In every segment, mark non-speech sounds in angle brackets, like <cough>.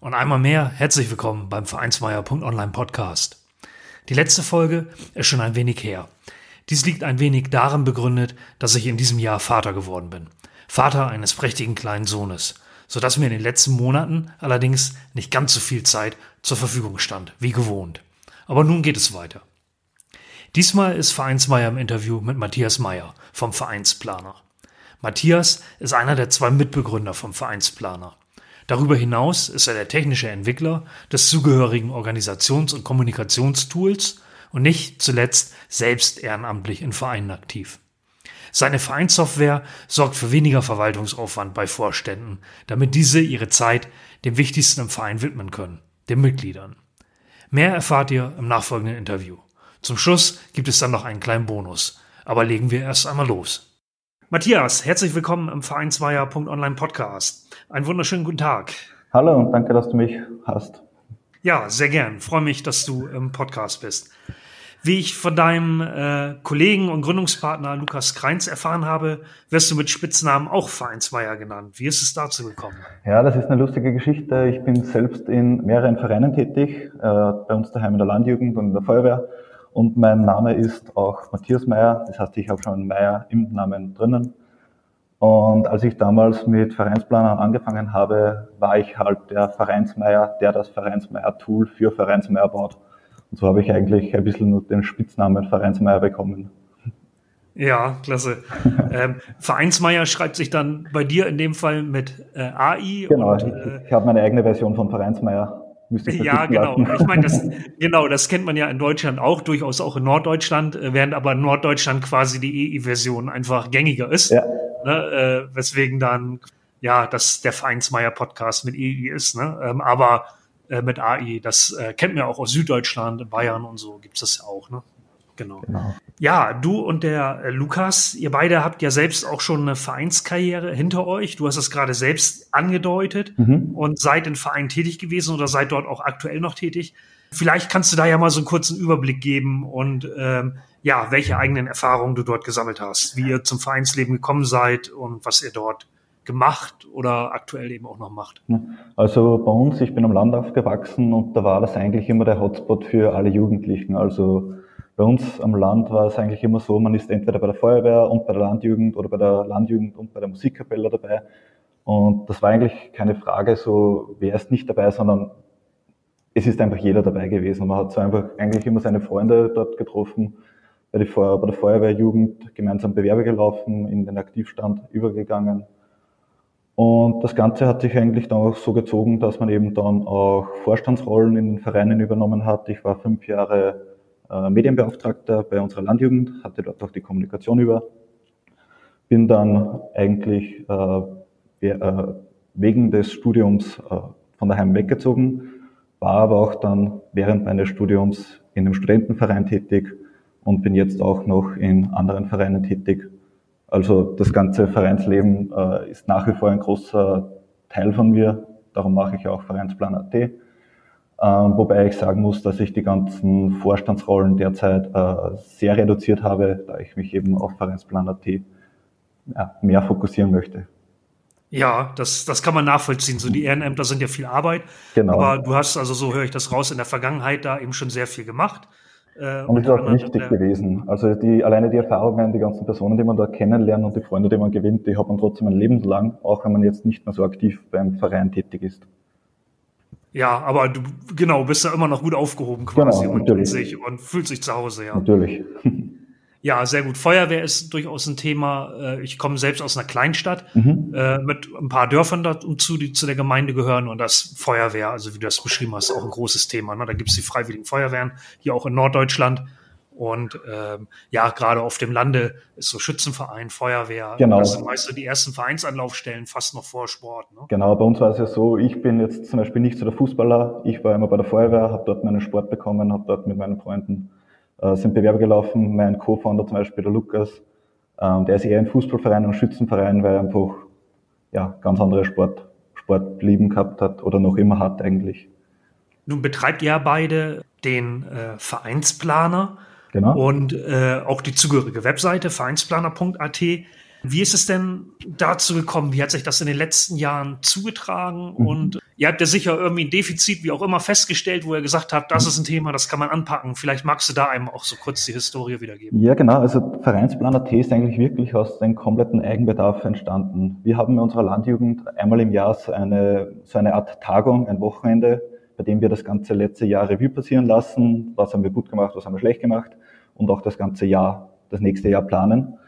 und einmal mehr herzlich willkommen beim Vereinsmeier.online Podcast. Die letzte Folge ist schon ein wenig her. Dies liegt ein wenig darin begründet, dass ich in diesem Jahr Vater geworden bin. Vater eines prächtigen kleinen Sohnes, sodass mir in den letzten Monaten allerdings nicht ganz so viel Zeit zur Verfügung stand, wie gewohnt. Aber nun geht es weiter. Diesmal ist Vereinsmeier im Interview mit Matthias Meyer vom Vereinsplaner. Matthias ist einer der zwei Mitbegründer vom Vereinsplaner. Darüber hinaus ist er der technische Entwickler des zugehörigen Organisations- und Kommunikationstools und nicht zuletzt selbst ehrenamtlich in Vereinen aktiv. Seine Vereinssoftware sorgt für weniger Verwaltungsaufwand bei Vorständen, damit diese ihre Zeit dem Wichtigsten im Verein widmen können, den Mitgliedern. Mehr erfahrt ihr im nachfolgenden Interview. Zum Schluss gibt es dann noch einen kleinen Bonus. Aber legen wir erst einmal los. Matthias, herzlich willkommen im Vereinsweier.online Podcast. Einen wunderschönen guten Tag. Hallo und danke, dass du mich hast. Ja, sehr gern. Freue mich, dass du im Podcast bist. Wie ich von deinem äh, Kollegen und Gründungspartner Lukas Kreins erfahren habe, wirst du mit Spitznamen auch Vereinsweier genannt. Wie ist es dazu gekommen? Ja, das ist eine lustige Geschichte. Ich bin selbst in mehreren Vereinen tätig, äh, bei uns daheim in der Landjugend und in der Feuerwehr und mein Name ist auch Matthias Meyer, das heißt, ich habe schon Meyer im Namen drinnen. Und als ich damals mit Vereinsplanern angefangen habe, war ich halt der Vereinsmeier, der das Vereinsmeier-Tool für Vereinsmeier baut. Und so habe ich eigentlich ein bisschen nur den Spitznamen Vereinsmeier bekommen. Ja, klasse. <laughs> ähm, Vereinsmeier schreibt sich dann bei dir in dem Fall mit äh, AI. Genau, und, äh, ich habe meine eigene Version von Vereinsmeier ja, genau. Ich meine, das, <laughs> genau, das kennt man ja in Deutschland auch, durchaus auch in Norddeutschland, äh, während aber in Norddeutschland quasi die EI-Version einfach gängiger ist. Ja. Ne, äh, weswegen dann, ja, das der Vereinsmeier-Podcast mit EI ist, ne? Ähm, aber äh, mit AI, das äh, kennt man ja auch aus Süddeutschland, Bayern und so gibt's das ja auch, ne? Genau. genau. Ja, du und der äh, Lukas, ihr beide habt ja selbst auch schon eine Vereinskarriere hinter euch. Du hast es gerade selbst angedeutet mhm. und seid in Verein tätig gewesen oder seid dort auch aktuell noch tätig. Vielleicht kannst du da ja mal so einen kurzen Überblick geben und ähm, ja, welche eigenen Erfahrungen du dort gesammelt hast, wie ihr zum Vereinsleben gekommen seid und was ihr dort gemacht oder aktuell eben auch noch macht. Also bei uns, ich bin am Land aufgewachsen und da war das eigentlich immer der Hotspot für alle Jugendlichen. Also bei uns am Land war es eigentlich immer so, man ist entweder bei der Feuerwehr und bei der Landjugend oder bei der Landjugend und bei der Musikkapelle dabei. Und das war eigentlich keine Frage so, wer ist nicht dabei, sondern es ist einfach jeder dabei gewesen. Man hat so einfach eigentlich immer seine Freunde dort getroffen, bei, der Feuerwehrjugend gemeinsam Bewerbe gelaufen, in den Aktivstand übergegangen. Und das Ganze hat sich eigentlich dann auch so gezogen, dass man eben dann auch Vorstandsrollen in den Vereinen übernommen hat. Ich war fünf Jahre äh, Medienbeauftragter bei unserer Landjugend, hatte dort auch die Kommunikation über. Bin dann eigentlich äh, äh, wegen des Studiums äh, von daheim weggezogen, war aber auch dann während meines Studiums in einem Studentenverein tätig und bin jetzt auch noch in anderen Vereinen tätig. Also das ganze Vereinsleben äh, ist nach wie vor ein großer Teil von mir. Darum mache ich auch Vereinsplan.at wobei ich sagen muss, dass ich die ganzen Vorstandsrollen derzeit äh, sehr reduziert habe, da ich mich eben auf Vereinsplan.at mehr fokussieren möchte. Ja, das, das kann man nachvollziehen. So die Ehrenämter sind ja viel Arbeit. Genau. Aber du hast also, so höre ich das raus, in der Vergangenheit da eben schon sehr viel gemacht. Äh, und das ist auch wichtig gewesen. Also die, alleine die Erfahrungen, die ganzen Personen, die man da kennenlernt und die Freunde, die man gewinnt, die hat man trotzdem ein Leben lang, auch wenn man jetzt nicht mehr so aktiv beim Verein tätig ist. Ja, aber du, genau, bist ja immer noch gut aufgehoben quasi genau, und, sich, und fühlt sich zu Hause, ja. Natürlich. <laughs> Ja, sehr gut. Feuerwehr ist durchaus ein Thema. Äh, ich komme selbst aus einer Kleinstadt mhm. Äh, mit ein paar Dörfern dazu, die zu der Gemeinde gehören. Und das Feuerwehr, also wie du das beschrieben hast, auch ein großes Thema. Ne? Da gibt es die Freiwilligen Feuerwehren, hier auch in Norddeutschland. Und ähm, ja, gerade auf dem Lande ist so Schützenverein, Feuerwehr, genau. das sind meist so die ersten Vereinsanlaufstellen, fast noch vor Sport. Ne? Genau, bei uns war es ja so, ich bin jetzt zum Beispiel nicht so der Fußballer, ich war immer bei der Feuerwehr, habe dort meinen Sport bekommen, habe dort mit meinen Freunden äh, sind Bewerber gelaufen. Mein Co-Founder zum Beispiel, der Lukas, ähm, der ist eher im Fußballverein und Schützenverein, weil er einfach ja, ganz andere Sport, Sportlieben gehabt hat oder noch immer hat eigentlich. Nun betreibt ihr beide den äh, Vereinsplaner Genau. und äh, auch die zugehörige Webseite vereinsplaner.at. Wie ist es denn dazu gekommen? Wie hat sich das in den letzten Jahren zugetragen? Mhm. Und ihr habt ja sicher irgendwie ein Defizit, wie auch immer, festgestellt, wo ihr gesagt habt, das ist ein Thema, das kann man anpacken. Vielleicht magst du da einem auch so kurz die Historie wiedergeben. Ja, genau. Also Vereinsplaner.at ist eigentlich wirklich aus dem kompletten Eigenbedarf entstanden. Wir haben in unserer Landjugend einmal im Jahr so eine, so eine Art Tagung, ein Wochenende, bei dem wir das ganze letzte Jahr Revue passieren lassen. Was haben wir gut gemacht, was haben wir schlecht gemacht und auch das ganze Jahr, das nächste Jahr planen.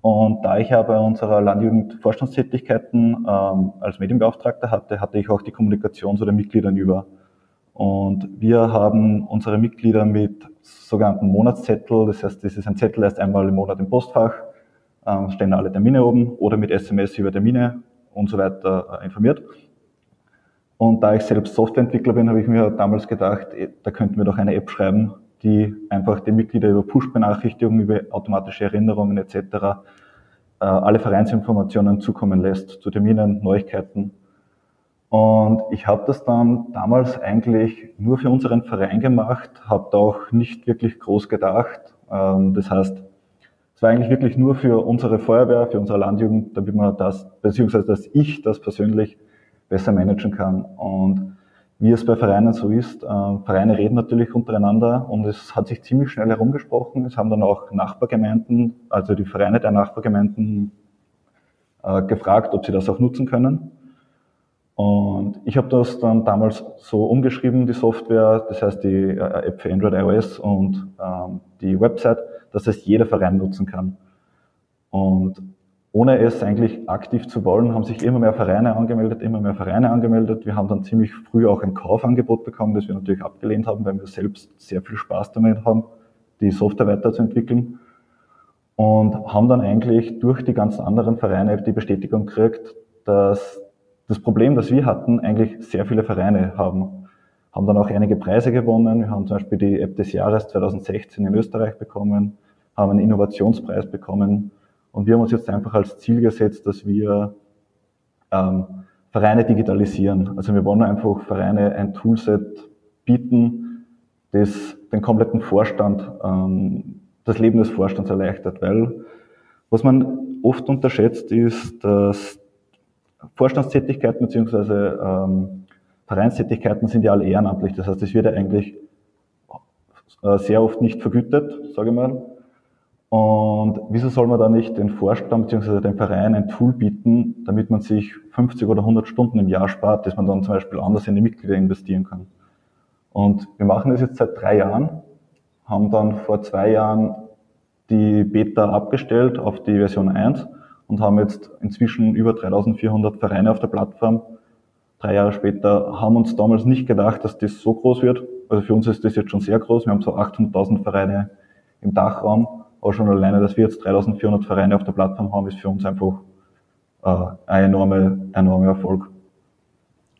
Und da ich ja bei unserer Landjugend ähm, als Medienbeauftragter hatte, hatte ich auch die Kommunikation zu den Mitgliedern über. Und wir haben unsere Mitglieder mit sogenannten Monatszettel, das heißt, das ist ein Zettel erst einmal im Monat im Postfach, ähm, stehen alle Termine oben oder mit SMS über Termine und so weiter äh, informiert. Und da ich selbst Softwareentwickler bin, habe ich mir damals gedacht, eh, da könnten wir doch eine App schreiben, die einfach die Mitglieder über Push-Benachrichtigungen, über automatische Erinnerungen etc. Äh, alle Vereinsinformationen zukommen lässt zu Terminen, Neuigkeiten. Und ich habe das dann damals eigentlich nur für unseren Verein gemacht, habe da auch nicht wirklich groß gedacht. Ähm, das heißt, es war eigentlich wirklich nur für unsere Feuerwehr, für unsere Landjugend, damit man das, beziehungsweise dass ich das persönlich besser managen kann. Und wie es bei Vereinen so ist, äh, Vereine reden natürlich untereinander und es hat sich ziemlich schnell herumgesprochen. Es haben dann auch Nachbargemeinden, also die Vereine der Nachbargemeinden, äh, gefragt, ob sie das auch nutzen können. Und ich habe das dann damals so umgeschrieben, die Software, das heißt die äh, App für Android, iOS und ähm, die Website, dass es jeder Verein nutzen kann. Und ohne es eigentlich aktiv zu wollen, haben sich immer mehr Vereine angemeldet, immer mehr Vereine angemeldet. Wir haben dann ziemlich früh auch ein Kaufangebot bekommen, das wir natürlich abgelehnt haben, weil wir selbst sehr viel Spaß damit haben, die Software weiterzuentwickeln. Und haben dann eigentlich durch die ganzen anderen Vereine die Bestätigung gekriegt, dass das Problem, das wir hatten, eigentlich sehr viele Vereine haben. Haben dann auch einige Preise gewonnen. Wir haben zum Beispiel die App des Jahres 2016 in Österreich bekommen, haben einen Innovationspreis bekommen. Und wir haben uns jetzt einfach als Ziel gesetzt, dass wir ähm, Vereine digitalisieren. Also wir wollen einfach Vereine ein Toolset bieten, das den kompletten Vorstand, ähm, das Leben des Vorstands erleichtert. Weil was man oft unterschätzt ist, dass Vorstandstätigkeiten beziehungsweise ähm, Vereinstätigkeiten sind ja alle ehrenamtlich. Das heißt, es wird ja eigentlich äh, sehr oft nicht vergütet, sage ich mal. Und wieso soll man da nicht den Vorstand bzw. den Verein ein Tool bieten, damit man sich 50 oder 100 Stunden im Jahr spart, dass man dann zum Beispiel anders in die Mitglieder investieren kann. Und wir machen das jetzt seit drei Jahren, haben dann vor zwei Jahren die Beta abgestellt auf die Version 1 und haben jetzt inzwischen über 3400 Vereine auf der Plattform. Drei Jahre später haben uns damals nicht gedacht, dass das so groß wird. Also für uns ist das jetzt schon sehr groß. Wir haben so 800.000 Vereine im Dachraum. Aber schon alleine, dass wir jetzt 3400 Vereine auf der Plattform haben, ist für uns einfach äh, ein enormer enorme Erfolg.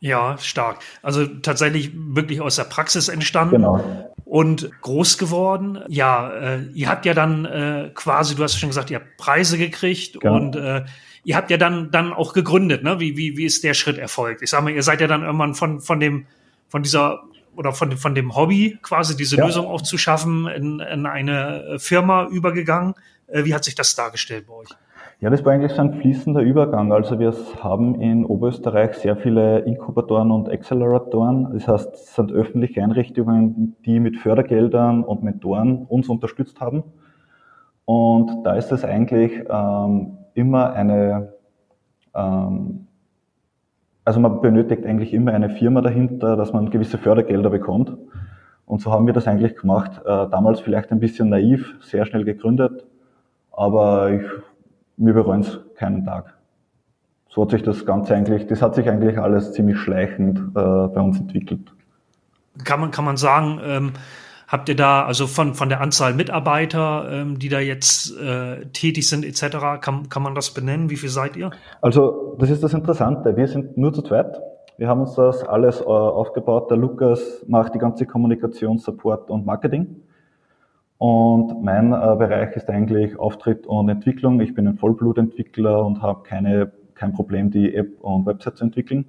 Ja, stark. Also tatsächlich wirklich aus der Praxis entstanden Genau. und groß geworden. Ja, äh, ihr habt ja dann äh, quasi, du hast schon gesagt, ihr habt Preise gekriegt Genau. und äh, ihr habt ja dann dann auch gegründet. Ne? Wie wie wie ist der Schritt erfolgt? Ich sag mal, ihr seid ja dann irgendwann von von dem von dieser oder von dem, von dem Hobby quasi diese Ja. Lösung auch zu schaffen in, in eine Firma übergegangen. Äh, wie hat sich das dargestellt bei euch? Ja, das war eigentlich so ein fließender Übergang. Also wir haben in Oberösterreich sehr viele Inkubatoren und Acceleratoren. Das heißt, es sind öffentliche Einrichtungen, die mit Fördergeldern und Mentoren uns unterstützt haben. Und da ist es eigentlich ähm, immer eine, ähm, also man benötigt eigentlich immer eine Firma dahinter, dass man gewisse Fördergelder bekommt. Und so haben wir das eigentlich gemacht. Äh, damals vielleicht ein bisschen naiv, sehr schnell gegründet, aber ich wir bereuen es keinen Tag. So hat sich das Ganze eigentlich, das hat sich eigentlich alles ziemlich schleichend äh, bei uns entwickelt. Kann man, kann man sagen, ähm, Habt ihr da, also von, von der Anzahl Mitarbeiter, ähm, die da jetzt äh, tätig sind, etc., kann, kann man das benennen? Wie viel seid ihr? Also, das ist das Interessante. Wir sind nur zu zweit. Wir haben uns das alles äh, aufgebaut. Der Lukas macht die ganze Kommunikation, Support und Marketing. Und mein äh, Bereich ist eigentlich Auftritt und Entwicklung. Ich bin ein Vollblutentwickler und habe keine, kein Problem, die App und Website zu entwickeln.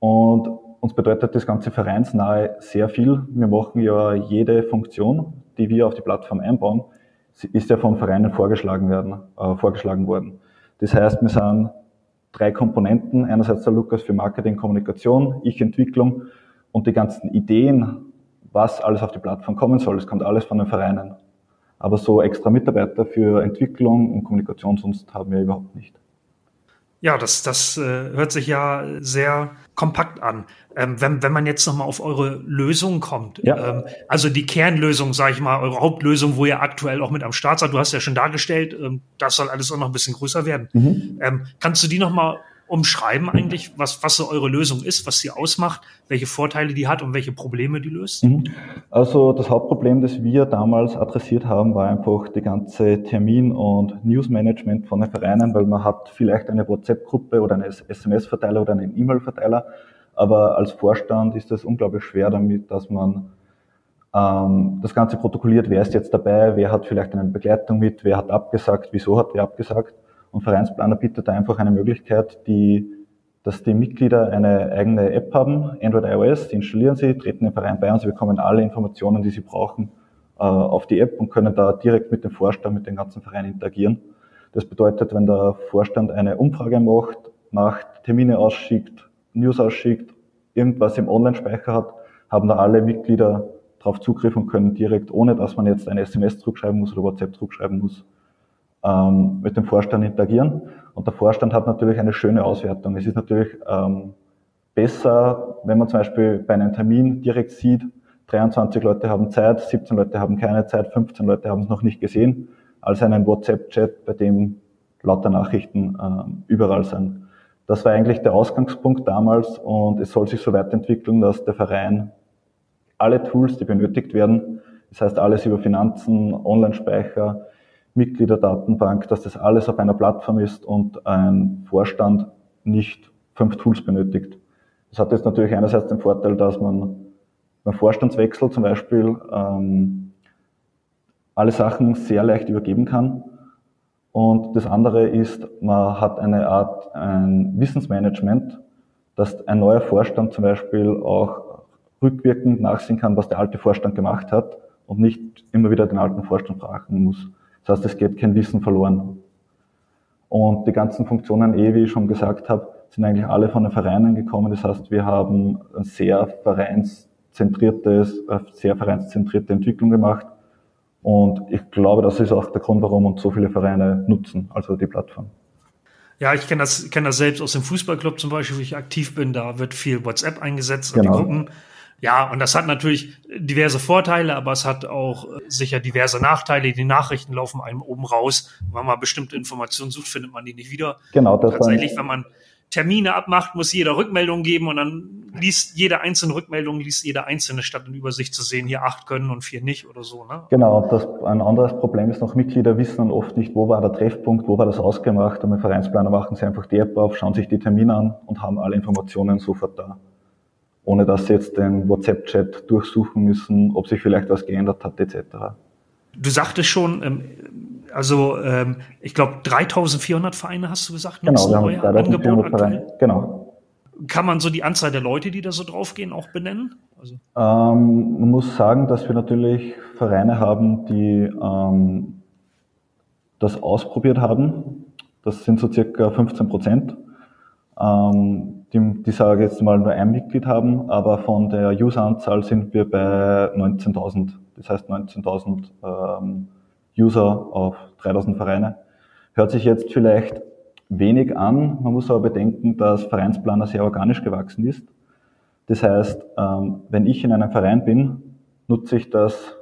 Und uns bedeutet das ganze vereinsnahe sehr viel. Wir machen ja jede Funktion, die wir auf die Plattform einbauen, ist ja von Vereinen vorgeschlagen werden, äh, vorgeschlagen worden. Das heißt, wir sind drei Komponenten. Einerseits der Lukas für Marketing, Kommunikation, ich Entwicklung und die ganzen Ideen, was alles auf die Plattform kommen soll. Das kommt alles von den Vereinen. Aber so extra Mitarbeiter für Entwicklung und Kommunikation sonst haben wir überhaupt nicht. Ja, das, das äh, hört sich ja sehr kompakt an. Ähm, wenn, wenn man jetzt nochmal auf eure Lösung kommt, ja. ähm, also die Kernlösung, sage ich mal, eure Hauptlösung, wo ihr aktuell auch mit am Start seid, du hast ja schon dargestellt, ähm, das soll alles auch noch ein bisschen größer werden. Mhm. Ähm, kannst du die nochmal umschreiben eigentlich, was, was so eure Lösung ist, was sie ausmacht, welche Vorteile die hat und welche Probleme die löst? Mhm. Also das Hauptproblem, das wir damals adressiert haben, war einfach die ganze Termin- und Newsmanagement von den Vereinen, weil man hat vielleicht eine WhatsApp-Gruppe oder einen SMS-Verteiler oder einen E-Mail-Verteiler, aber als Vorstand ist es unglaublich schwer damit, dass man ähm, das Ganze protokolliert, wer ist jetzt dabei, wer hat vielleicht eine Begleitung mit, wer hat abgesagt, wieso hat wer abgesagt. Und Vereinsplaner bietet da einfach eine Möglichkeit, die, dass die Mitglieder eine eigene App haben, Android iOS, die installieren sie, treten den Verein bei und sie bekommen alle Informationen, die sie brauchen, äh, auf die App und können da direkt mit dem Vorstand, mit dem ganzen Verein interagieren. Das bedeutet, wenn der Vorstand eine Umfrage macht, macht, Termine ausschickt, News ausschickt, irgendwas im Online-Speicher hat, haben da alle Mitglieder darauf Zugriff und können direkt, ohne dass man jetzt eine SMS zurückschreiben muss oder WhatsApp zurückschreiben muss, ähm, mit dem Vorstand interagieren. Und der Vorstand hat natürlich eine schöne Auswertung. Es ist natürlich ähm, besser, wenn man zum Beispiel bei einem Termin direkt sieht, 23 Leute haben Zeit, 17 Leute haben keine Zeit, 15 Leute haben es noch nicht gesehen, als einen WhatsApp-Chat, bei dem lauter Nachrichten ähm, überall sind. Das war eigentlich der Ausgangspunkt damals und es soll sich so weiterentwickeln, dass der Verein alle Tools, die benötigt werden, das heißt alles über Finanzen, Online-Speicher, Mitgliederdatenbank, dass das alles auf einer Plattform ist und ein Vorstand nicht fünf Tools benötigt. Das hat jetzt natürlich einerseits den Vorteil, dass man beim Vorstandswechsel zum Beispiel ähm, alle Sachen sehr leicht übergeben kann. Und das andere ist, man hat eine Art ein Wissensmanagement, dass ein neuer Vorstand zum Beispiel auch rückwirkend nachsehen kann, was der alte Vorstand gemacht hat und nicht immer wieder den alten Vorstand fragen muss. Das heißt, es geht kein Wissen verloren. Und die ganzen Funktionen, eh, wie ich schon gesagt habe, sind eigentlich alle von den Vereinen gekommen. Das heißt, wir haben ein sehr vereinszentriertes, sehr vereinszentrierte Entwicklung gemacht. Und ich glaube, das ist auch der Grund, warum uns so viele Vereine nutzen, also die Plattform. Ja, ich kenne das, kenn das selbst aus dem Fußballclub zum Beispiel, wo ich aktiv bin. Da wird viel WhatsApp eingesetzt genau. und die Gruppen ja, und das hat natürlich diverse Vorteile, aber es hat auch äh, sicher diverse Nachteile. Die Nachrichten laufen einem oben raus. Wenn man bestimmte Informationen sucht, findet man die nicht wieder. Genau, das Tatsächlich, wenn man Termine abmacht, muss jeder Rückmeldung geben und dann liest jede einzelne Rückmeldung, liest jeder einzelne statt in Übersicht zu sehen, hier acht können und vier nicht oder so. Ne? Genau, das, ein anderes Problem ist noch, Mitglieder wissen oft nicht, wo war der Treffpunkt, wo war das ausgemacht und mit Vereinsplaner machen sie einfach die App auf, schauen sich die Termine an und haben alle Informationen sofort da ohne dass sie jetzt den WhatsApp-Chat durchsuchen müssen, ob sich vielleicht was geändert hat, etc. Du sagtest schon, ähm, also ähm, ich glaube 3400 Vereine hast du gesagt, genau, wir haben 3400 Vereine. Genau. Kann man so die Anzahl der Leute, die da so draufgehen, auch benennen? Also. Ähm, man muss sagen, dass wir natürlich Vereine haben, die ähm, das ausprobiert haben. Das sind so circa 15 Prozent. Ähm, die, die sage jetzt mal nur ein Mitglied haben, aber von der Useranzahl sind wir bei 19.000. Das heißt 19.000 ähm, User auf 3.000 Vereine. Hört sich jetzt vielleicht wenig an. Man muss aber bedenken, dass Vereinsplaner sehr organisch gewachsen ist. Das heißt, ähm, wenn ich in einem Verein bin, nutze ich das,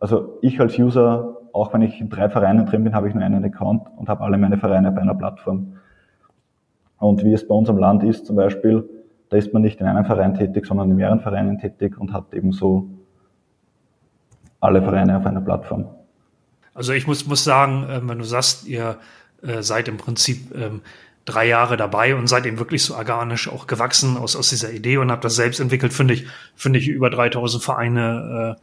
also ich als User, auch wenn ich in drei Vereinen drin bin, habe ich nur einen Account und habe alle meine Vereine bei einer Plattform. Und wie es bei uns am Land ist zum Beispiel, da ist man nicht in einem Verein tätig, sondern in mehreren Vereinen tätig und hat eben so alle Vereine auf einer Plattform. Also ich muss, muss sagen, äh, wenn du sagst, ihr äh, seid im Prinzip ähm, drei Jahre dabei und seid eben wirklich so organisch auch gewachsen aus, aus dieser Idee und habt das selbst entwickelt, finde ich, finde ich über 3000 Vereine äh,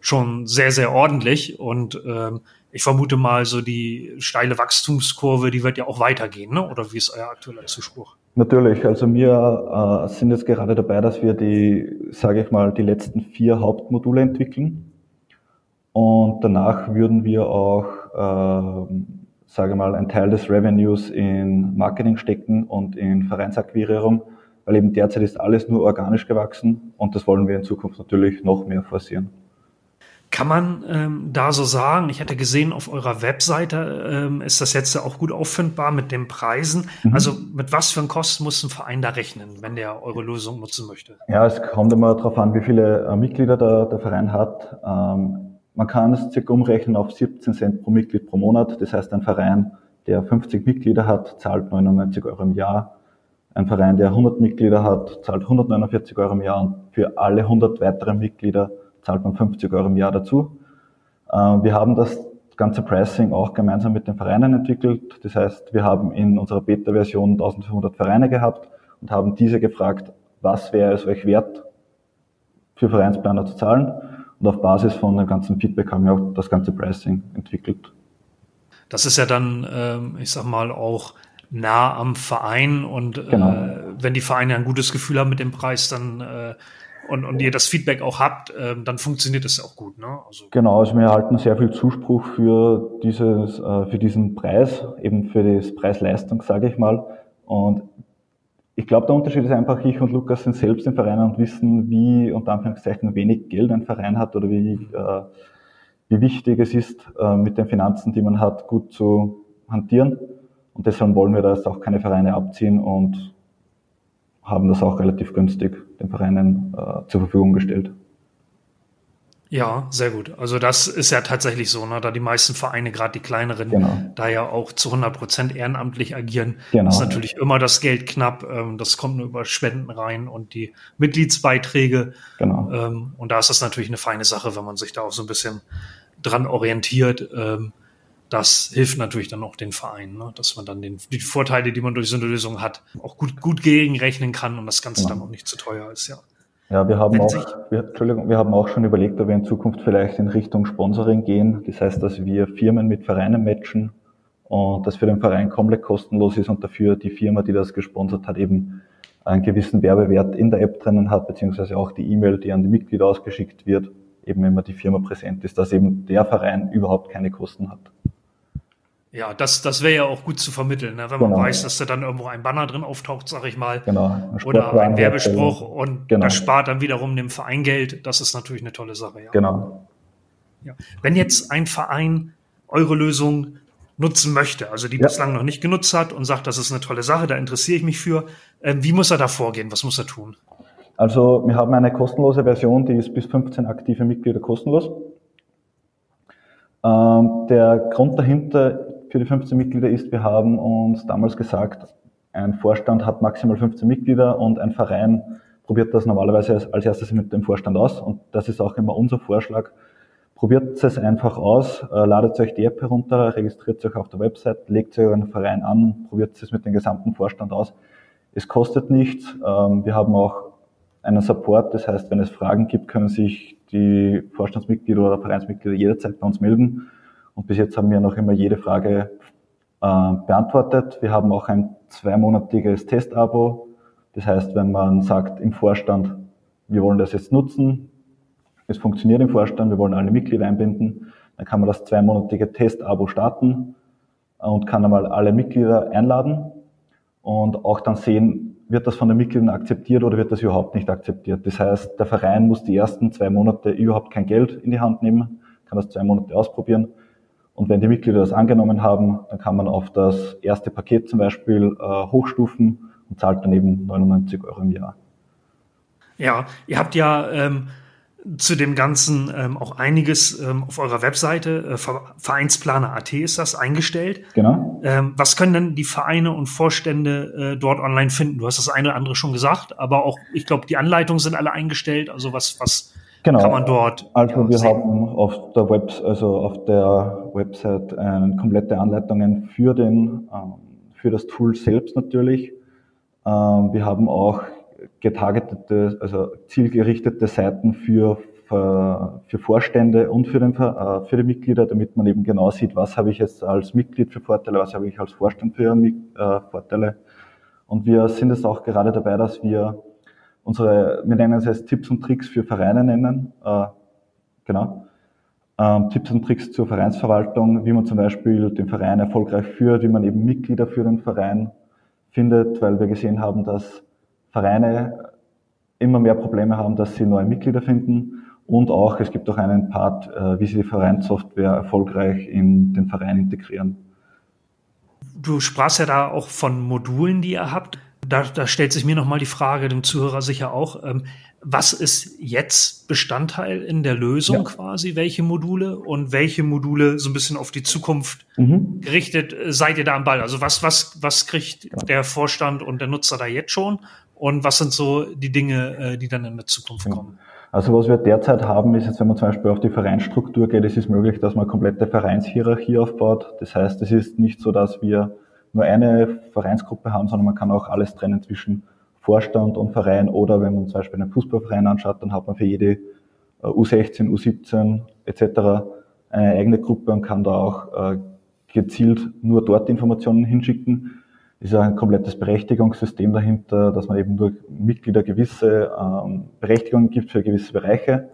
schon sehr, sehr ordentlich und ähm, ich vermute mal, so die steile Wachstumskurve, die wird ja auch weitergehen, ne? oder wie ist euer aktueller Zuspruch? Natürlich, also wir äh, sind jetzt gerade dabei, dass wir die, sage ich mal, die letzten vier Hauptmodule entwickeln und danach würden wir auch, äh, sage mal, einen Teil des Revenues in Marketing stecken und in Vereinsakquirierung, weil eben derzeit ist alles nur organisch gewachsen und das wollen wir in Zukunft natürlich noch mehr forcieren. Kann man ähm, da so sagen, ich hatte gesehen, auf eurer Webseite ähm, ist das jetzt ja auch gut auffindbar mit den Preisen. Mhm. Also mit was für einen Kosten muss ein Verein da rechnen, wenn der eure Lösung nutzen möchte? Ja, es kommt immer darauf an, wie viele äh, Mitglieder der, der Verein hat. Ähm, man kann es circa umrechnen auf 17 Cent pro Mitglied pro Monat. Das heißt, ein Verein, der 50 Mitglieder hat, zahlt 99 Euro im Jahr. Ein Verein, der 100 Mitglieder hat, zahlt 149 Euro im Jahr. Und für alle 100 weiteren Mitglieder zahlt man 50 Euro im Jahr dazu. Äh, wir haben das ganze Pricing auch gemeinsam mit den Vereinen entwickelt. Das heißt, wir haben in unserer Beta-Version 1500 Vereine gehabt und haben diese gefragt, was wäre es euch wert, für Vereinsplaner zu zahlen. Und auf Basis von dem ganzen Feedback haben wir auch das ganze Pricing entwickelt. Das ist ja dann, ähm, ich sag mal, auch nah am Verein und genau. äh, wenn die Vereine ein gutes Gefühl haben mit dem Preis, dann äh, und, und ihr das Feedback auch habt, äh, dann funktioniert das auch gut. Ne? Also genau, also wir erhalten sehr viel Zuspruch für, dieses, äh, für diesen Preis, eben für das Preis-Leistung, sage ich mal. Und ich glaube, der Unterschied ist einfach, ich und Lukas sind selbst im Verein und wissen, wie unter Anführungszeichen wenig Geld ein Verein hat oder wie, äh, wie wichtig es ist, äh, mit den Finanzen, die man hat, gut zu hantieren. Und deshalb wollen wir da jetzt auch keine Vereine abziehen und haben das auch relativ günstig den Vereinen äh, zur Verfügung gestellt. Ja, sehr gut. Also das ist ja tatsächlich so, ne? da die meisten Vereine, gerade die kleineren, genau. da ja auch zu 100 Prozent ehrenamtlich agieren, genau. ist natürlich immer das Geld knapp. Ähm, das kommt nur über Spenden rein und die Mitgliedsbeiträge. Genau. Ähm, und da ist das natürlich eine feine Sache, wenn man sich da auch so ein bisschen dran orientiert. Ähm, das hilft natürlich dann auch den Vereinen, ne? dass man dann den, die Vorteile, die man durch so eine Lösung hat, auch gut, gut gegenrechnen kann und das Ganze ja. dann auch nicht zu teuer ist, ja. Ja, wir haben auch, wir, Entschuldigung, wir haben auch schon überlegt, ob wir in Zukunft vielleicht in Richtung Sponsoring gehen. Das heißt, dass wir Firmen mit Vereinen matchen und das für den Verein komplett kostenlos ist und dafür die Firma, die das gesponsert hat, eben einen gewissen Werbewert in der App drinnen hat, beziehungsweise auch die E-Mail, die an die Mitglieder ausgeschickt wird, eben immer die Firma präsent ist, dass eben der Verein überhaupt keine Kosten hat. Ja, das, das wäre ja auch gut zu vermitteln, ne? wenn man genau. weiß, dass da dann irgendwo ein Banner drin auftaucht, sag ich mal. Genau. Ein oder ein Werbespruch und genau. das spart dann wiederum dem Verein Geld. Das ist natürlich eine tolle Sache, ja. Genau. Ja. Wenn jetzt ein Verein eure Lösung nutzen möchte, also die ja. bislang noch nicht genutzt hat und sagt, das ist eine tolle Sache, da interessiere ich mich für, äh, wie muss er da vorgehen? Was muss er tun? Also wir haben eine kostenlose Version, die ist bis 15 aktive Mitglieder kostenlos. Ähm, der Grund dahinter für die 15 Mitglieder ist, wir haben uns damals gesagt, ein Vorstand hat maximal 15 Mitglieder und ein Verein probiert das normalerweise als erstes mit dem Vorstand aus. Und das ist auch immer unser Vorschlag. Probiert es einfach aus, äh, ladet euch die App herunter, registriert euch auf der Website, legt euren Verein an, probiert es mit dem gesamten Vorstand aus. Es kostet nichts. Ähm, wir haben auch einen Support, das heißt, wenn es Fragen gibt, können sich die Vorstandsmitglieder oder Vereinsmitglieder jederzeit bei uns melden. Und bis jetzt haben wir noch immer jede Frage äh, beantwortet. Wir haben auch ein zweimonatiges Testabo. Das heißt, wenn man sagt im Vorstand, wir wollen das jetzt nutzen, es funktioniert im Vorstand, wir wollen alle Mitglieder einbinden, dann kann man das zweimonatige Testabo starten und kann einmal alle Mitglieder einladen und auch dann sehen, wird das von den Mitgliedern akzeptiert oder wird das überhaupt nicht akzeptiert. Das heißt, der Verein muss die ersten zwei Monate überhaupt kein Geld in die Hand nehmen, kann das zwei Monate ausprobieren und wenn die Mitglieder das angenommen haben, dann kann man auf das erste Paket zum Beispiel äh, hochstufen und zahlt dann eben 99 Euro im Jahr. Ja, ihr habt ja ähm, zu dem Ganzen ähm, auch einiges ähm, auf eurer Webseite, äh, Vereinsplaner.at ist das eingestellt. Genau. Ähm, was können denn die Vereine und Vorstände äh, dort online finden? Du hast das eine oder andere schon gesagt, aber auch, ich glaube, die Anleitungen sind alle eingestellt. Also was, was genau. kann man dort. Also wir sehen? haben auf der Web, also auf der Website äh, komplette Anleitungen für den, ähm, für das Tool selbst natürlich. Ähm, wir haben auch getargetete, also zielgerichtete Seiten für für, für Vorstände und für, den, äh, für die Mitglieder, damit man eben genau sieht, was habe ich jetzt als Mitglied für Vorteile, was habe ich als Vorstand für äh, Vorteile. Und wir sind es auch gerade dabei, dass wir unsere, wir nennen es jetzt Tipps und Tricks für Vereine nennen, äh, genau. Ähm, Tipps und Tricks zur Vereinsverwaltung, wie man zum Beispiel den Verein erfolgreich führt, wie man eben Mitglieder für den Verein findet, weil wir gesehen haben, dass Vereine immer mehr Probleme haben, dass sie neue Mitglieder finden und auch, es gibt auch einen Part, äh, wie Sie die Vereinssoftware erfolgreich in den Verein integrieren. Du sprachst ja da auch von Modulen, die ihr habt. Da, da stellt sich mir nochmal die Frage, dem Zuhörer sicher auch, ähm, was ist jetzt Bestandteil in der Lösung ja. quasi? Welche Module und welche Module so ein bisschen auf die Zukunft mhm. gerichtet äh, seid ihr da am Ball? Also was, was, was kriegt ja. der Vorstand und der Nutzer da jetzt schon? Und was sind so die Dinge, äh, die dann in der Zukunft kommen? Also was wir derzeit haben, ist jetzt, wenn man zum Beispiel auf die Vereinsstruktur geht, es ist möglich, dass man komplette Vereinshierarchie aufbaut. Das heißt, es ist nicht so, dass wir nur eine Vereinsgruppe haben, sondern man kann auch alles trennen zwischen Vorstand und Verein oder wenn man zum Beispiel einen Fußballverein anschaut, dann hat man für jede U16, U17 etc. eine eigene Gruppe und kann da auch äh, gezielt nur dort Informationen hinschicken ist ja ein komplettes Berechtigungssystem dahinter, dass man eben nur Mitglieder gewisse ähm, Berechtigungen gibt für gewisse Bereiche.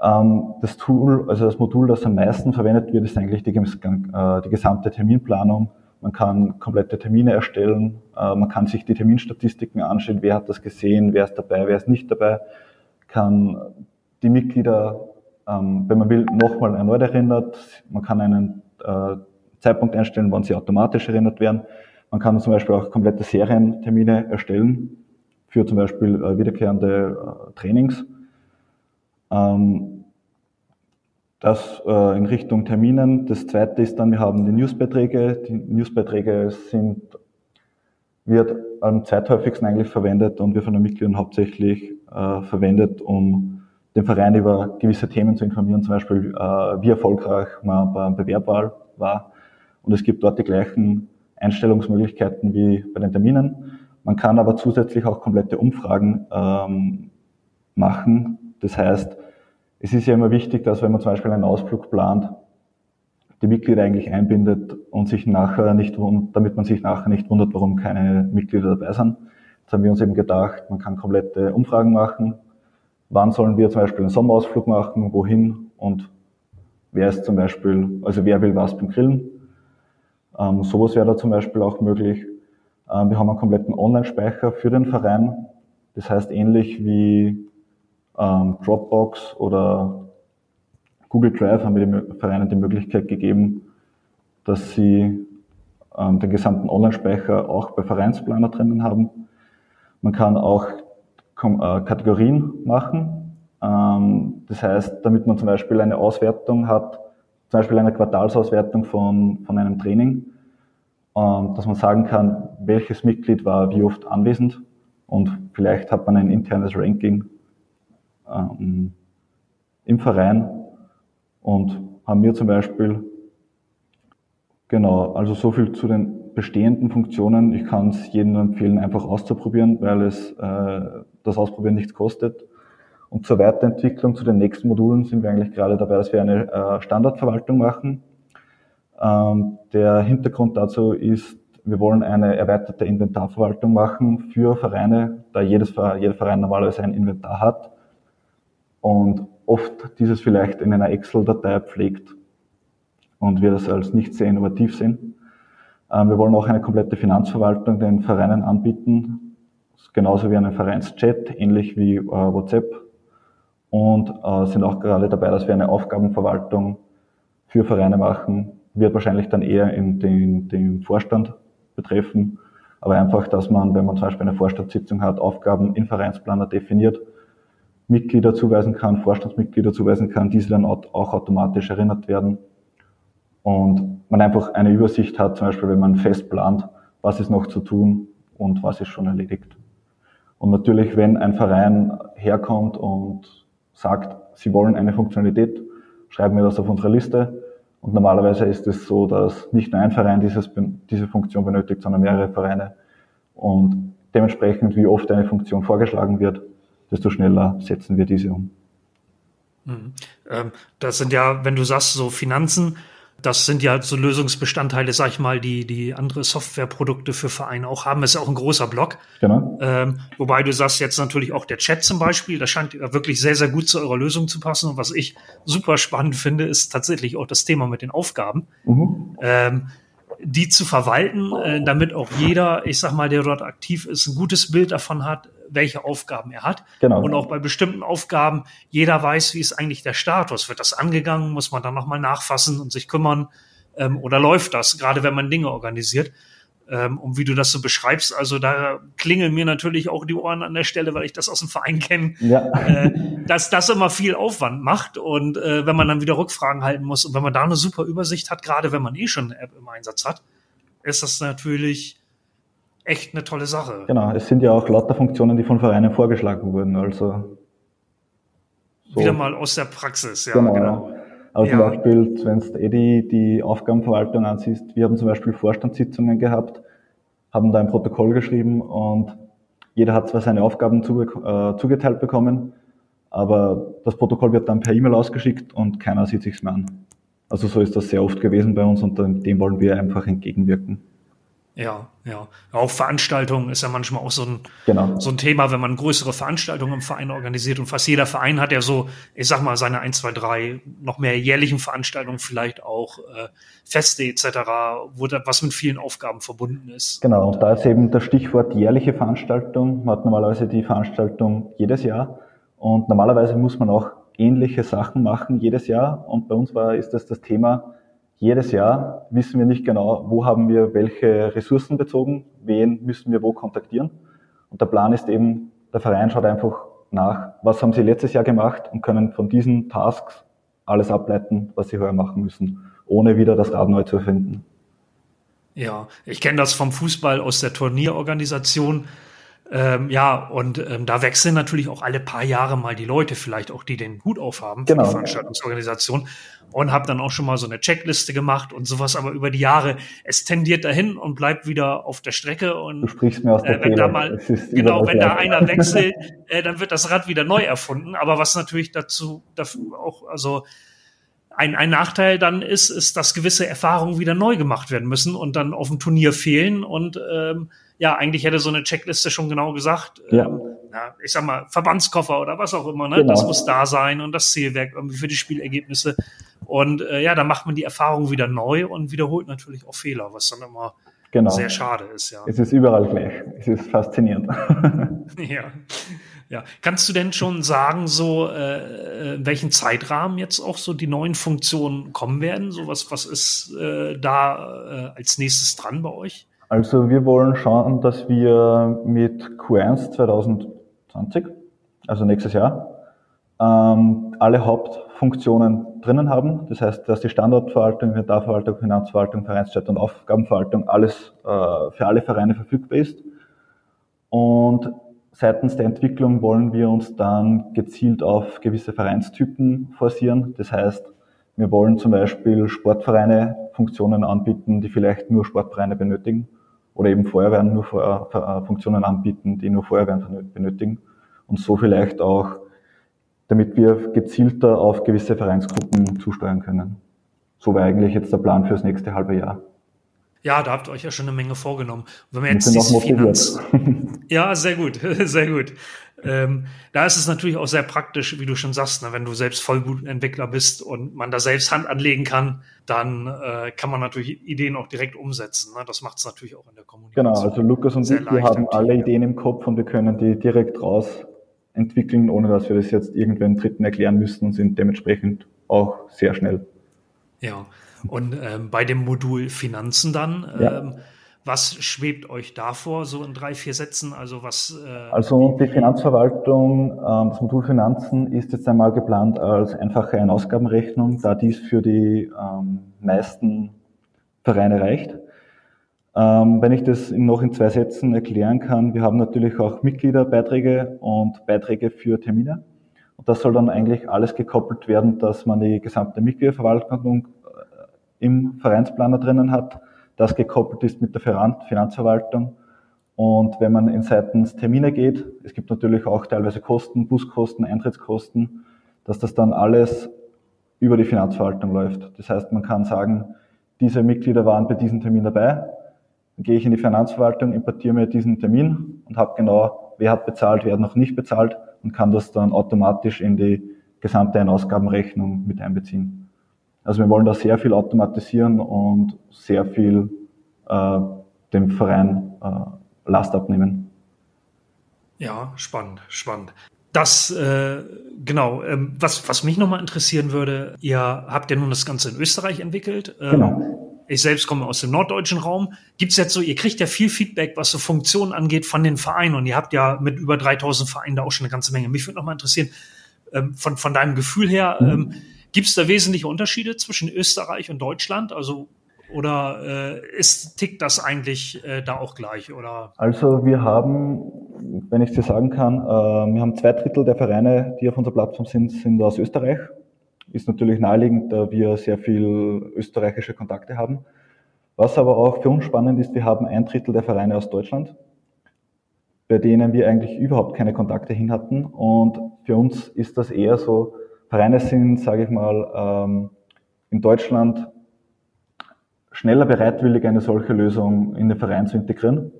Ähm, das Tool, also das Modul, das am meisten verwendet wird, ist eigentlich die, äh, die gesamte Terminplanung. Man kann komplette Termine erstellen, äh, man kann sich die Terminstatistiken anschauen, wer hat das gesehen, wer ist dabei, wer ist nicht dabei, kann die Mitglieder, ähm, wenn man will, nochmal erneut erinnert, man kann einen äh, Zeitpunkt einstellen, wann sie automatisch erinnert werden. Man kann zum Beispiel auch komplette Serientermine erstellen für zum Beispiel äh, wiederkehrende Trainings. Ähm, das äh, in Richtung Terminen. Das zweite ist dann, wir haben die Newsbeiträge. Die Newsbeiträge sind, wird am zweithäufigsten eigentlich verwendet und wir von den Mitgliedern hauptsächlich äh, verwendet, um den Verein über gewisse Themen zu informieren, zum Beispiel äh, wie erfolgreich man beim Bewerb war. Und es gibt dort die gleichen Einstellungsmöglichkeiten wie bei den Terminen. Man kann aber zusätzlich auch komplette Umfragen ähm, machen. Das heißt, es ist ja immer wichtig, dass wenn man zum Beispiel einen Ausflug plant, die Mitglieder eigentlich einbindet und sich nachher nicht, damit man sich nachher nicht wundert, warum keine Mitglieder dabei sind. Jetzt haben wir uns eben gedacht, man kann komplette Umfragen machen. Wann sollen wir zum Beispiel einen Sommerausflug machen? Wohin? Und wer ist zum Beispiel, also wer will was beim Grillen? Ähm, sowas wäre da zum Beispiel auch möglich. Ähm, wir haben einen kompletten Online-Speicher für den Verein. Das heißt, ähnlich wie ähm, Dropbox oder Google Drive haben wir den Vereinen die Möglichkeit gegeben, dass sie ähm, den gesamten Online-Speicher auch bei Vereinsplaner drinnen haben. Man kann auch äh, Kategorien machen. Ähm, das heißt, damit man zum Beispiel eine Auswertung hat, zum Beispiel eine Quartalsauswertung von, von einem Training, ähm, dass man sagen kann, welches Mitglied war wie oft anwesend und vielleicht hat man ein internes Ranking ähm, im Verein und haben wir zum Beispiel, genau, also so viel zu den bestehenden Funktionen. Ich kann es jedem empfehlen, einfach auszuprobieren, weil es äh, das Ausprobieren nichts kostet. Und zur Weiterentwicklung, zu den nächsten Modulen sind wir eigentlich gerade dabei, dass wir eine äh, Standardverwaltung machen. Ähm, der Hintergrund dazu ist, wir wollen eine erweiterte Inventarverwaltung machen für Vereine, da jedes, jeder Verein normalerweise ein Inventar hat und oft dieses vielleicht in einer Excel-Datei pflegt und wir das als nicht sehr innovativ sehen. Ähm, wir wollen auch eine komplette Finanzverwaltung den Vereinen anbieten, genauso wie einen Vereinschat, ähnlich wie äh, WhatsApp und äh, sind auch gerade dabei, dass wir eine Aufgabenverwaltung für Vereine machen. Wird wahrscheinlich dann eher in den, den Vorstand betreffen, aber einfach, dass man, wenn man zum Beispiel eine Vorstandssitzung hat, Aufgaben in Vereinsplaner definiert, Mitglieder zuweisen kann, Vorstandsmitglieder zuweisen kann, diese dann auch automatisch erinnert werden und man einfach eine Übersicht hat, zum Beispiel wenn man fest plant, was ist noch zu tun und was ist schon erledigt. Und natürlich, wenn ein Verein herkommt und sagt, sie wollen eine Funktionalität, schreiben wir das auf unsere Liste. Und normalerweise ist es so, dass nicht nur ein Verein dieses, diese Funktion benötigt, sondern mehrere Vereine. Und dementsprechend, wie oft eine Funktion vorgeschlagen wird, desto schneller setzen wir diese um. Mhm. Ähm, das sind ja, wenn du sagst, so Finanzen, das sind ja so Lösungsbestandteile, sag ich mal, die, die andere Softwareprodukte für Vereine auch haben. Das ist ja auch ein großer Block. Genau. Ähm, wobei du sagst jetzt natürlich auch der Chat zum Beispiel, das scheint ja wirklich sehr, sehr gut zu eurer Lösung zu passen. Und was ich super spannend finde, ist tatsächlich auch das Thema mit den Aufgaben. Mhm. Ähm, die zu verwalten, äh, damit auch jeder, ich sag mal, der dort aktiv ist, ein gutes Bild davon hat, welche Aufgaben er hat. Genau. Und auch bei bestimmten Aufgaben jeder weiß, wie ist eigentlich der Status. Wird das angegangen? Muss man dann nochmal nachfassen und sich kümmern? Ähm, oder läuft das, gerade wenn man Dinge organisiert? Ähm, und wie du das so beschreibst, also da klingeln mir natürlich auch die Ohren an der Stelle, weil ich das aus dem Verein kenne, ja. äh, dass das immer viel Aufwand macht und äh, wenn man dann wieder Rückfragen halten muss und wenn man da eine super Übersicht hat, gerade wenn man eh schon eine App im Einsatz hat, ist das natürlich echt eine tolle Sache. Genau, es sind ja auch lauter Funktionen, die von Vereinen vorgeschlagen wurden, also so. wieder mal aus der Praxis, ja, genau. genau. Aber ja. zum Beispiel, wenn du eh die, die Aufgabenverwaltung ansiehst, wir haben zum Beispiel Vorstandssitzungen gehabt, haben da ein Protokoll geschrieben und jeder hat zwar seine Aufgaben zuge äh, zugeteilt bekommen, aber das Protokoll wird dann per E-Mail ausgeschickt und keiner sieht sich's mehr an. Also so ist das sehr oft gewesen bei uns und dem wollen wir einfach entgegenwirken. Ja, ja. Auch Veranstaltungen ist ja manchmal auch so ein, genau. so ein Thema, wenn man größere Veranstaltungen im Verein organisiert. Und fast jeder Verein hat ja so, ich sag mal, seine ein, zwei, drei noch mehr jährlichen Veranstaltungen, vielleicht auch äh, Feste etc., wo da was mit vielen Aufgaben verbunden ist. Genau, und da ist eben das Stichwort jährliche Veranstaltung. Man hat normalerweise die Veranstaltung jedes Jahr. Und normalerweise muss man auch ähnliche Sachen machen jedes Jahr. Und bei uns war, ist das das Thema, jedes Jahr wissen wir nicht genau, wo haben wir welche Ressourcen bezogen, wen müssen wir wo kontaktieren. Und der Plan ist eben, der Verein schaut einfach nach, was haben sie letztes Jahr gemacht und können von diesen Tasks alles ableiten, was sie heuer machen müssen, ohne wieder das Rad neu zu erfinden. Ja, ich kenne das vom Fußball aus der Turnierorganisation. Ähm, ja, und ähm, da wechseln natürlich auch alle paar Jahre mal die Leute, vielleicht auch die den Hut aufhaben genau. für die Veranstaltungsorganisation. Und habe dann auch schon mal so eine Checkliste gemacht und sowas, aber über die Jahre, es tendiert dahin und bleibt wieder auf der Strecke und du sprichst mir aus der äh, wenn da mal genau, wenn da einer wechselt, <laughs> äh, dann wird das Rad wieder neu erfunden, aber was natürlich dazu dafür auch also ein, ein Nachteil dann ist, ist, dass gewisse Erfahrungen wieder neu gemacht werden müssen und dann auf dem Turnier fehlen und ähm, ja, eigentlich hätte so eine Checkliste schon genau gesagt, ja. ähm, na, ich sag mal, Verbandskoffer oder was auch immer, ne? Genau. Das muss da sein und das Zielwerk irgendwie für die Spielergebnisse. Und äh, ja, da macht man die Erfahrung wieder neu und wiederholt natürlich auch Fehler, was dann immer genau. sehr schade ist, ja. Es ist überall gleich. Es ist faszinierend. <laughs> <laughs> ja. Ja, kannst du denn schon sagen, so äh, in welchen Zeitrahmen jetzt auch so die neuen Funktionen kommen werden? So was, was ist äh, da äh, als nächstes dran bei euch? Also wir wollen schauen, dass wir mit Q1 2020, also nächstes Jahr, ähm, alle Hauptfunktionen drinnen haben. Das heißt, dass die Standortverwaltung, Inventarverwaltung, Finanzverwaltung, Vereinschat und Aufgabenverwaltung alles äh, für alle Vereine verfügbar ist. Und seitens der Entwicklung wollen wir uns dann gezielt auf gewisse Vereinstypen forcieren. Das heißt, wir wollen zum Beispiel Sportvereine Funktionen anbieten, die vielleicht nur Sportvereine benötigen oder eben Feuerwehren nur Funktionen anbieten, die nur Feuerwehren benötigen und so vielleicht auch damit wir gezielter auf gewisse Vereinsgruppen zusteuern können. So wäre eigentlich jetzt der Plan fürs nächste halbe Jahr. Ja, da habt ihr euch ja schon eine Menge vorgenommen. wenn wir jetzt diese Finanz <laughs> ja, sehr gut, <laughs> sehr gut. Ähm, da ist es natürlich auch sehr praktisch, wie du schon sagst, ne, wenn du selbst Vollblutentwickler bist und man da selbst Hand anlegen kann, dann äh, kann man natürlich Ideen auch direkt umsetzen. Ne? Das macht es natürlich auch in der Kommunikation. Genau, also Lukas und ich, wir haben alle Ideen im Kopf und wir können die direkt raus entwickeln, ohne dass wir das jetzt irgendwann Dritten erklären müssen und sind dementsprechend auch sehr schnell. Ja, und ähm, bei dem Modul Finanzen dann, ja. ähm, was schwebt euch davor, so in drei, vier Sätzen? Also was? Äh, also die Finanzverwaltung, ähm, das Modul Finanzen ist jetzt einmal geplant als einfache Ein-Ausgabenrechnung, da dies für die ähm, meisten Vereine reicht. Ähm, wenn ich das noch in zwei Sätzen erklären kann, wir haben natürlich auch Mitgliederbeiträge und Beiträge für Termine. Und das soll dann eigentlich alles gekoppelt werden, dass man die gesamte Mitgliederverwaltung im Vereinsplaner drinnen hat, das gekoppelt ist mit der Finanzverwaltung. Und wenn man in seitens Termine geht, es gibt natürlich auch teilweise Kosten, Buskosten, Eintrittskosten, dass das dann alles über die Finanzverwaltung läuft. Das heißt, man kann sagen, diese Mitglieder waren bei diesem Termin dabei, dann gehe ich in die Finanzverwaltung, importiere mir diesen Termin und habe genau, wer hat bezahlt, wer hat noch nicht bezahlt und kann das dann automatisch in die gesamte Ein-Ausgabenrechnung mit einbeziehen. Also wir wollen da sehr viel automatisieren und sehr viel äh, dem Verein äh, Last abnehmen. Ja, spannend, spannend. Das, äh, genau, ähm, was, was mich nochmal interessieren würde, ihr habt ja nun das Ganze in Österreich entwickelt. Ähm, genau. Ich selbst komme aus dem norddeutschen Raum. Gibt's jetzt so, ihr kriegt ja viel Feedback, was so Funktionen angeht von den Vereinen und ihr habt ja mit über 3000 Vereinen da auch schon eine ganze Menge. Mich würde nochmal interessieren, ähm, von, von deinem Gefühl her, mhm. ähm, gibt's da wesentliche Unterschiede zwischen Österreich und Deutschland? Also oder äh, ist, tickt das eigentlich äh, da auch gleich? Oder? Also wir haben, wenn ich es dir sagen kann, äh, wir haben zwei Drittel der Vereine, die auf unserer Plattform sind, sind aus Österreich. Ist natürlich naheliegend, da wir sehr viel österreichische Kontakte haben. Was aber auch für uns spannend ist, wir haben ein Drittel der Vereine aus Deutschland, bei denen wir eigentlich überhaupt keine Kontakte hin hatten. Und für uns ist das eher so, Vereine sind, sage ich mal, ähm, in Deutschland schneller bereitwillig, eine solche Lösung in den Verein zu integrieren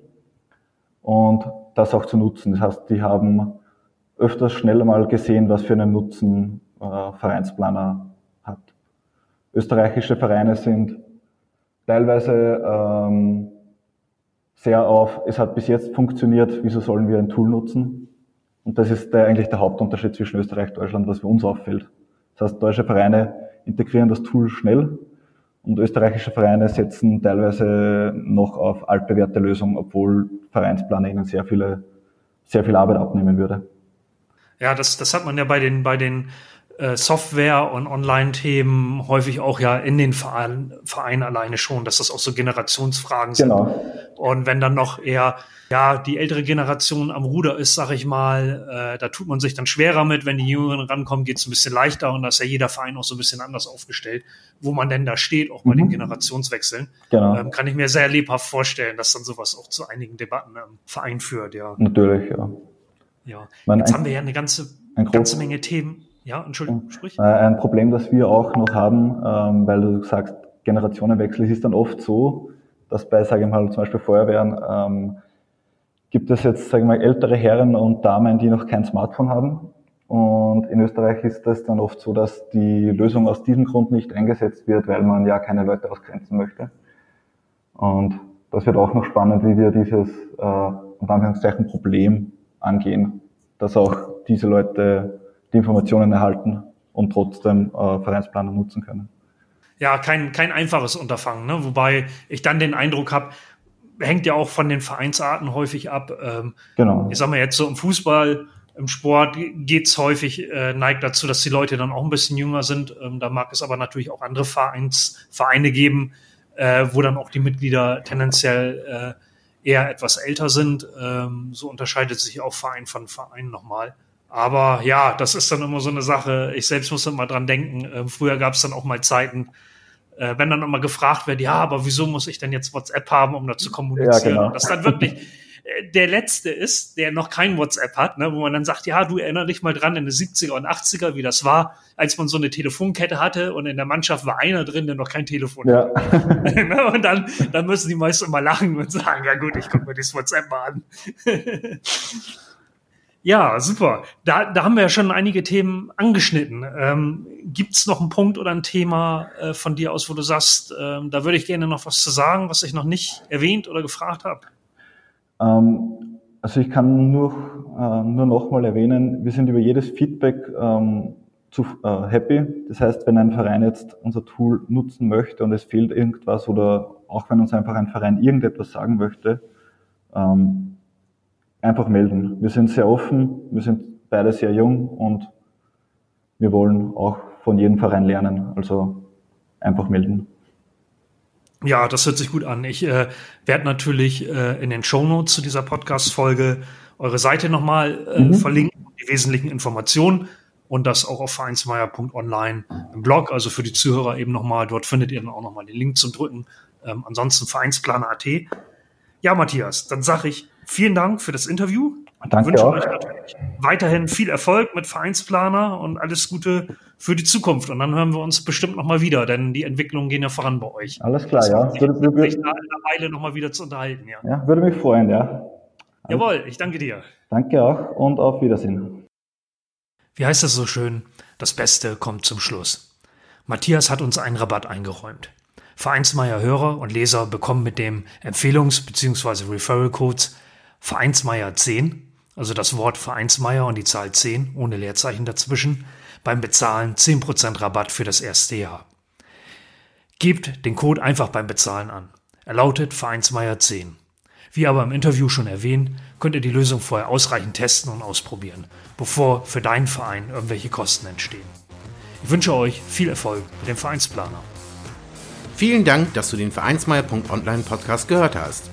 und das auch zu nutzen. Das heißt, die haben öfters schneller mal gesehen, was für einen Nutzen äh, Vereinsplaner hat. Österreichische Vereine sind teilweise ähm, sehr auf, es hat bis jetzt funktioniert, wieso sollen wir ein Tool nutzen? Und das ist der, eigentlich der Hauptunterschied zwischen Österreich und Deutschland, was für uns auffällt. Das heißt, deutsche Vereine integrieren das Tool schnell und österreichische Vereine setzen teilweise noch auf altbewährte Lösungen, obwohl Vereinsplaner ihnen sehr viele, sehr viel Arbeit abnehmen würde. Ja, das, das hat man ja bei den, bei den Software- und Online-Themen häufig auch ja in den Vereinen, Vereinen alleine schon, dass das auch so Generationsfragen sind. Genau. Und wenn dann noch eher ja die ältere Generation am Ruder ist, sag ich mal, äh, da tut man sich dann schwerer mit. Wenn die Jüngeren rankommen, geht es ein bisschen leichter und da ist ja jeder Verein auch so ein bisschen anders aufgestellt, wo man denn da steht, auch bei mhm. den Generationswechseln. Genau. Ähm, kann ich mir sehr lebhaft vorstellen, dass dann sowas auch zu einigen Debatten im Verein führt, ja. Natürlich, ja. Ja, jetzt haben wir ja eine ganze, ganze Menge Themen ja, Entschuldigung, sprich. Äh, ein Problem, das wir auch noch haben, ähm, weil du sagst, Generationenwechsel, es ist dann oft so, dass bei, sage ich mal, zum Beispiel Feuerwehren, ähm, gibt es jetzt, sage ich mal, ältere Herren und Damen, die noch kein Smartphone haben. Und in Österreich ist es dann oft so, dass die Lösung aus diesem Grund nicht eingesetzt wird, weil man ja keine Leute ausgrenzen möchte. Und das wird auch noch spannend, wie wir dieses, äh, unter Anführungszeichen, Problem angehen, dass auch diese Leute die Informationen erhalten und trotzdem äh, Vereinsplaner nutzen können. Ja, kein, kein einfaches Unterfangen, ne? wobei ich dann den Eindruck habe, hängt ja auch von den Vereinsarten häufig ab. Ähm, genau. Ich sag mal jetzt so im Fußball, im Sport geht's häufig, äh, neigt dazu, dass die Leute dann auch ein bisschen jünger sind. Ähm, da mag es aber natürlich auch andere Vereins, Vereine geben, äh, wo dann auch die Mitglieder tendenziell äh, eher etwas älter sind. Ähm, so unterscheidet sich auch Verein von Verein nochmal. Aber ja, das ist dann immer so eine Sache. Ich selbst muss immer dran denken. Äh, früher gab es dann auch mal Zeiten, äh, wenn dann immer gefragt wird, ja, aber wieso muss ich denn jetzt WhatsApp haben, um da zu kommunizieren? Ja, genau. Das dann wirklich äh, der Letzte ist, der noch kein WhatsApp hat, ne, wo man dann sagt, ja, du erinner dich mal dran in den 70er und 80er, wie das war, als man so eine Telefonkette hatte und in der Mannschaft war einer drin, der noch kein Telefon ja. hat. <laughs> Ne, und dann, dann müssen die meisten immer lachen und sagen, ja gut, ich gucke mir das WhatsApp mal an. <laughs> Ja, super. Da, da haben wir ja schon einige Themen angeschnitten. Ähm, Gibt noch einen Punkt oder ein Thema äh, von dir aus, wo du sagst, ähm, da würde ich gerne noch was zu sagen, was ich noch nicht erwähnt oder gefragt habe? Ähm, also ich kann nur, äh, nur nochmal erwähnen, wir sind über jedes Feedback ähm, zu äh, happy. Das heißt, wenn ein Verein jetzt unser Tool nutzen möchte und es fehlt irgendwas oder auch wenn uns einfach ein Verein irgendetwas sagen möchte, ähm, einfach melden. Wir sind sehr offen, wir sind beide sehr jung und wir wollen auch von jedem Verein lernen. Also einfach melden. Ja, das hört sich gut an. Ich äh, werde natürlich äh, in den Shownotes zu dieser Podcast-Folge eure Seite nochmal äh, mhm. verlinken, die wesentlichen Informationen. und das auch auf vereinsmeier.online im Blog. Also für die Zuhörer eben nochmal, dort findet ihr dann auch nochmal den Link zum Drücken. Ähm, ansonsten Vereinsplaner.at. Ja, Matthias, dann sage ich vielen Dank für das Interview. Danke wünsche auch. euch natürlich weiterhin viel Erfolg mit Vereinsplaner und alles Gute für die Zukunft. Und dann hören wir uns bestimmt nochmal wieder, denn die Entwicklungen gehen ja voran bei euch. Alles klar, ja. Würde, würde, sich da in einer Weile nochmal wieder zu unterhalten, ja. ja. würde mich freuen, ja. Jawohl, ich danke dir. Danke auch und auf Wiedersehen. Wie heißt es so schön? Das Beste kommt zum Schluss. Matthias hat uns einen Rabatt eingeräumt. Vereinsmeier Hörer und Leser bekommen mit dem Empfehlungs- bzw. Referral-Codes Vereinsmeier 10, also das Wort Vereinsmeier und die Zahl 10 ohne Leerzeichen dazwischen, beim Bezahlen 10% Rabatt für das erste Jahr. Gebt den Code einfach beim Bezahlen an. Er lautet Vereinsmeier 10. Wie aber im Interview schon erwähnt, könnt ihr die Lösung vorher ausreichend testen und ausprobieren, bevor für deinen Verein irgendwelche Kosten entstehen. Ich wünsche euch viel Erfolg mit dem Vereinsplaner. Vielen Dank, dass du den Vereinsmeier.online Podcast gehört hast.